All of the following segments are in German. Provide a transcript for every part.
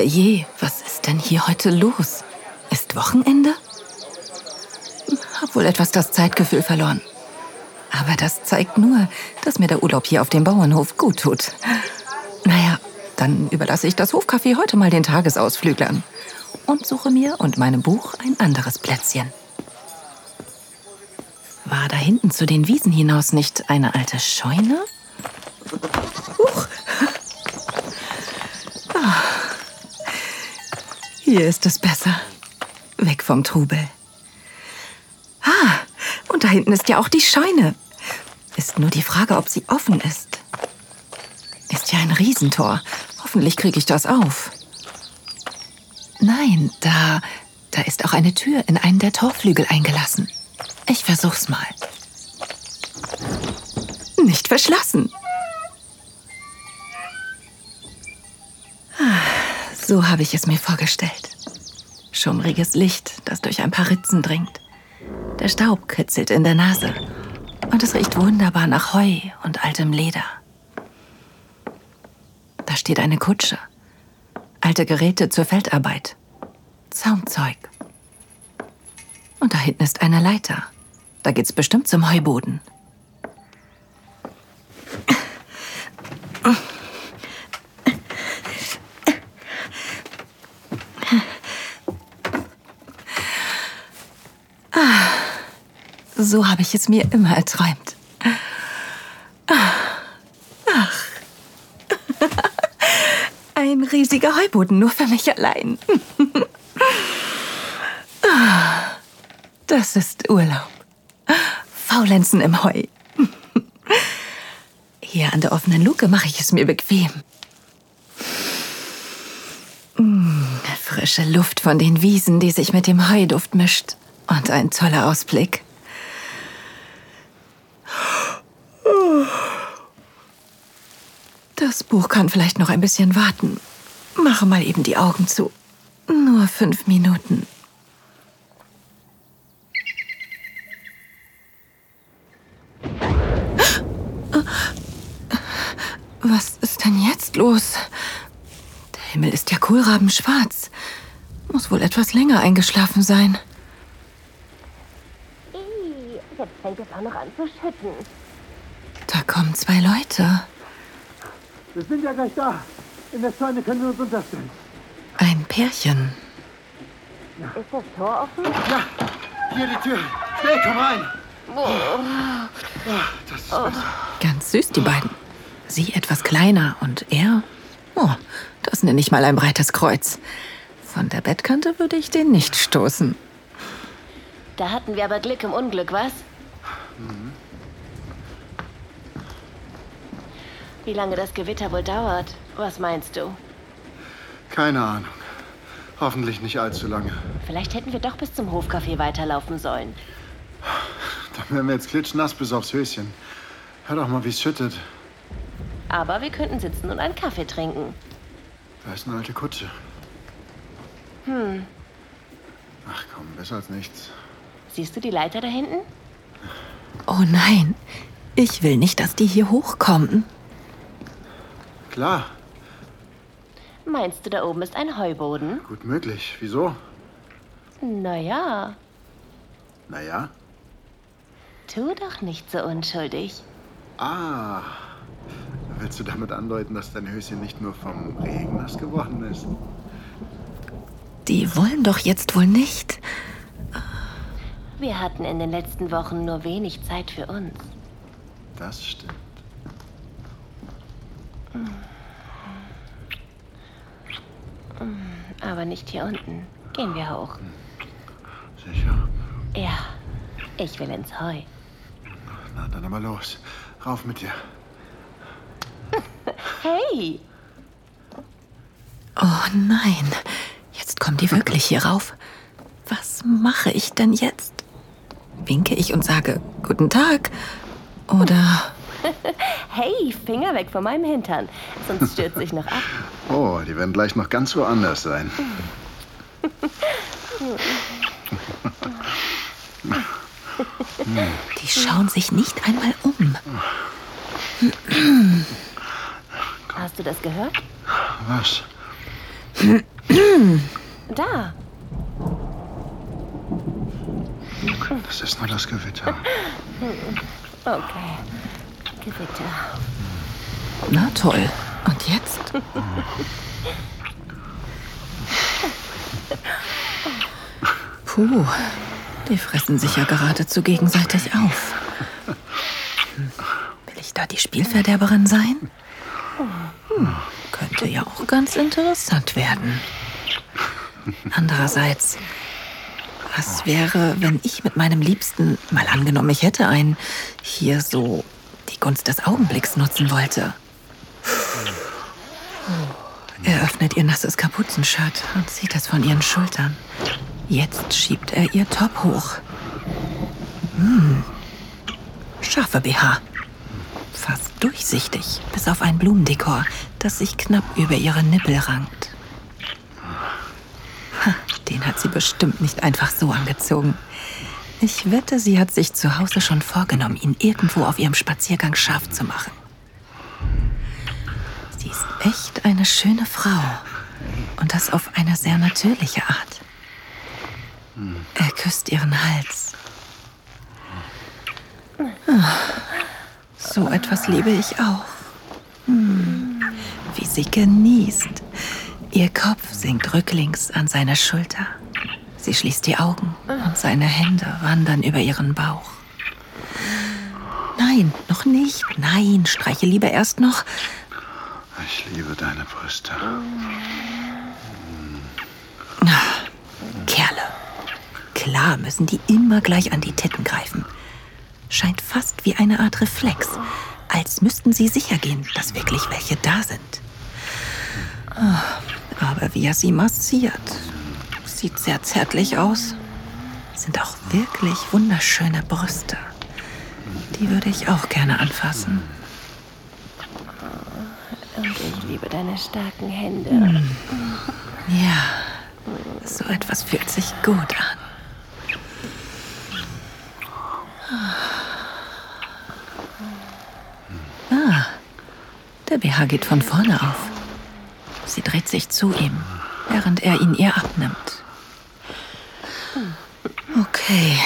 herrje, was ist denn hier heute los? Ist Wochenende? Hab wohl etwas das Zeitgefühl verloren. Aber das zeigt nur, dass mir der Urlaub hier auf dem Bauernhof gut tut. Naja, dann überlasse ich das Hofcafé heute mal den Tagesausflüglern und suche mir und meinem Buch ein anderes Plätzchen. War da hinten zu den Wiesen hinaus nicht eine alte Scheune? Hier ist es besser. Weg vom Trubel. Ah, und da hinten ist ja auch die Scheune. Ist nur die Frage, ob sie offen ist. Ist ja ein Riesentor. Hoffentlich kriege ich das auf. Nein, da, da ist auch eine Tür in einen der Torflügel eingelassen. Ich versuch's mal. Nicht verschlossen. Ah, So habe ich es mir vorgestellt. Schummriges Licht, das durch ein paar Ritzen dringt. Der Staub kitzelt in der Nase. Und es riecht wunderbar nach Heu und altem Leder. Da steht eine Kutsche. Alte Geräte zur Feldarbeit. Zaumzeug. Und da hinten ist eine Leiter. Da geht's bestimmt zum Heuboden. So habe ich es mir immer erträumt. Ach. Ein riesiger Heuboden nur für mich allein. Das ist Urlaub. Faulenzen im Heu. Hier an der offenen Luke mache ich es mir bequem. Mm, Frische Luft von den Wiesen, die sich mit dem Heuduft mischt. Und ein toller Ausblick. Das Buch kann vielleicht noch ein bisschen warten. Mache mal eben die Augen zu. Nur fünf Minuten. Was ist denn jetzt los? Der Himmel ist ja kohlrabenschwarz. Muss wohl etwas länger eingeschlafen sein. Jetzt fängt es auch noch an zu schütten. Da kommen zwei Leute. Wir sind ja gleich da. In der Scheune können wir uns unterstellen. Ein Pärchen. Ist das Tor offen? Ja, hier die Tür. Schnell, komm rein. Ah, Das ist besser. Ganz süß, die beiden. Sie etwas kleiner und er? Oh, das nenne ich mal ein breites Kreuz. Von der Bettkante würde ich den nicht stoßen. Da hatten wir aber Glück im Unglück, was? Wie lange das Gewitter wohl dauert? Was meinst du? Keine Ahnung. Hoffentlich nicht allzu lange. Vielleicht hätten wir doch bis zum Hofcafé weiterlaufen sollen. Dann wären wir jetzt klitschnass bis aufs Höschen. Hör doch mal, wie es schüttet. Aber wir könnten sitzen und einen Kaffee trinken. Da ist eine alte Kutsche. Hm. Ach komm, besser als nichts. Siehst du die Leiter da hinten? Oh nein, ich will nicht, dass die hier hochkommen. Klar, Meinst du, da oben ist ein Heuboden? gut möglich. Wieso? Naja, Naja. tu doch nicht so unschuldig. Ah. Willst du damit andeuten, dass dein Höschen nicht nur vom Regen nass geworden ist? Die wollen doch jetzt wohl nicht. Wir hatten in den letzten Wochen nur wenig Zeit für uns. Das stimmt. Aber nicht hier unten. Gehen wir hoch. Sicher. Ja, ich will ins Heu. Na, dann aber los. Rauf mit dir. Hey! Oh nein, jetzt kommen die wirklich hier rauf. Was mache ich denn jetzt? Winke ich und sage Guten Tag? Oder Hey, Finger weg von meinem Hintern. Sonst stürze ich noch ab. Oh, die werden gleich noch ganz woanders sein. die schauen sich nicht einmal um. Hast du das gehört? Was? Da. Das ist nur das Gewitter. Okay. Gewitter. Na toll. Und jetzt? Puh, die fressen sich ja geradezu gegenseitig auf. Will ich da die Spielverderberin sein? Hm, könnte ja auch ganz interessant werden. Andererseits, was wäre, wenn ich mit meinem Liebsten, mal angenommen, ich hätte einen, hier so die Gunst des Augenblicks nutzen wollte? Er öffnet ihr nasses Kapuzenshirt und zieht es von ihren Schultern. Jetzt schiebt er ihr Top hoch. Hm. Scharfe BH. Fast durchsichtig, bis auf ein Blumendekor, das sich knapp über ihre Nippel rankt. Ha, den hat sie bestimmt nicht einfach so angezogen. Ich wette, sie hat sich zu Hause schon vorgenommen, ihn irgendwo auf ihrem Spaziergang scharf zu machen. Sie ist echt eine schöne Frau. Und das auf eine sehr natürliche Art. Er küsst ihren Hals. Ah, So etwas liebe ich auch. Hm, Wie sie genießt. Ihr Kopf sinkt rücklings an seine Schulter. Sie schließt die Augen und seine Hände wandern über ihren Bauch. Nein, noch nicht. Nein, streiche lieber erst noch. Ich liebe deine Brüste. Kerle. Klar müssen die immer gleich an die Titten greifen. Scheint fast wie eine Art Reflex, als müssten sie sicher gehen, dass wirklich welche da sind. Ah, Aber wie er sie massiert, sieht sehr zärtlich aus. Sind auch wirklich wunderschöne Brüste. Die würde ich auch gerne anfassen. Und ich liebe deine starken Hände. Ja, so etwas fühlt sich gut an. Ah, der BH geht von vorne auf. Sie dreht sich zu ihm, während er ihn ihr abnimmt. Okay,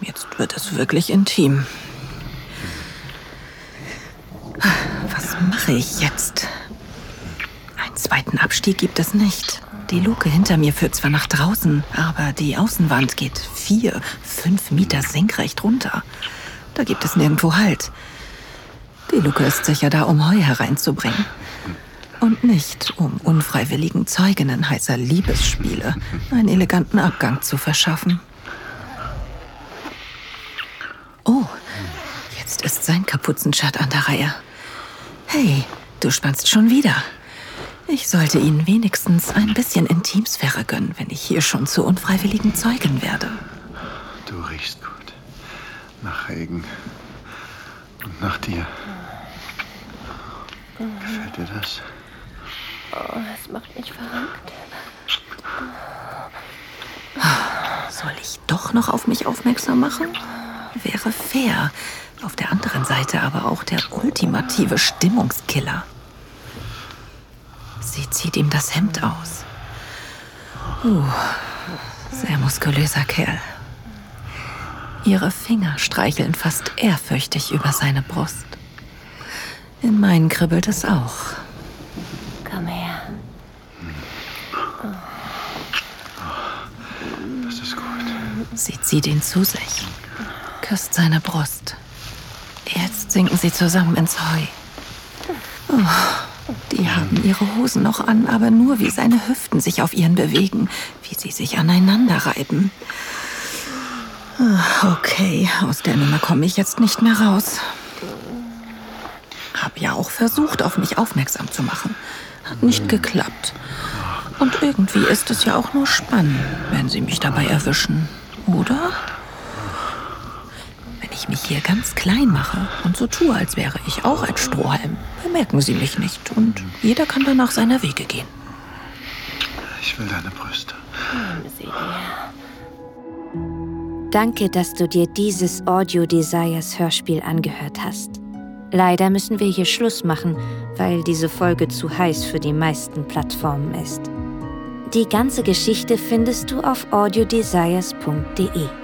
jetzt wird es wirklich intim. Was mache ich jetzt? Einen zweiten Abstieg gibt es nicht. Die Luke hinter mir führt zwar nach draußen, aber die Außenwand geht vier, fünf Meter senkrecht runter. Da gibt es nirgendwo Halt. Die Luke ist sicher da, um Heu hereinzubringen. Und nicht, um unfreiwilligen Zeuginnen heißer Liebesspiele einen eleganten Abgang zu verschaffen. Oh, jetzt ist sein Kapuzenschat an der Reihe. Hey, du spannst schon wieder. Ich sollte Ihnen wenigstens ein bisschen Intimsphäre gönnen, wenn ich hier schon zur unfreiwilligen Zeugin werde. Du riechst gut. Nach Regen. Und nach dir. Gefällt dir das? Oh, das macht mich verrückt. Soll ich doch noch auf mich aufmerksam machen? Wäre fair. Auf der anderen Seite aber auch der ultimative Stimmungskiller. Sie zieht ihm das Hemd aus. Uh, sehr muskulöser Kerl. Ihre Finger streicheln fast ehrfürchtig über seine Brust. In meinen kribbelt es auch. Komm her. Das ist gut. Sie zieht ihn zu sich, küsst seine Brust. Jetzt sinken sie zusammen ins Heu. Oh, die haben ihre Hosen noch an, aber nur wie seine Hüften sich auf ihren bewegen, wie sie sich aneinander reiben. Ah, Okay, aus der Nummer komme ich jetzt nicht mehr raus. Hab ja auch versucht, auf mich aufmerksam zu machen. Hat nicht geklappt. Und irgendwie ist es ja auch nur spannend, wenn sie mich dabei erwischen, oder? Ich mich hier ganz klein mache und so tue, als wäre ich auch ein Strohhalm, bemerken sie mich nicht und jeder kann danach seiner Wege gehen. Ich will deine Brüste. Danke, dass du dir dieses Audio Desires Hörspiel angehört hast. Leider müssen wir hier Schluss machen, weil diese Folge zu heiß für die meisten Plattformen ist. Die ganze Geschichte findest du auf audiodesires.de.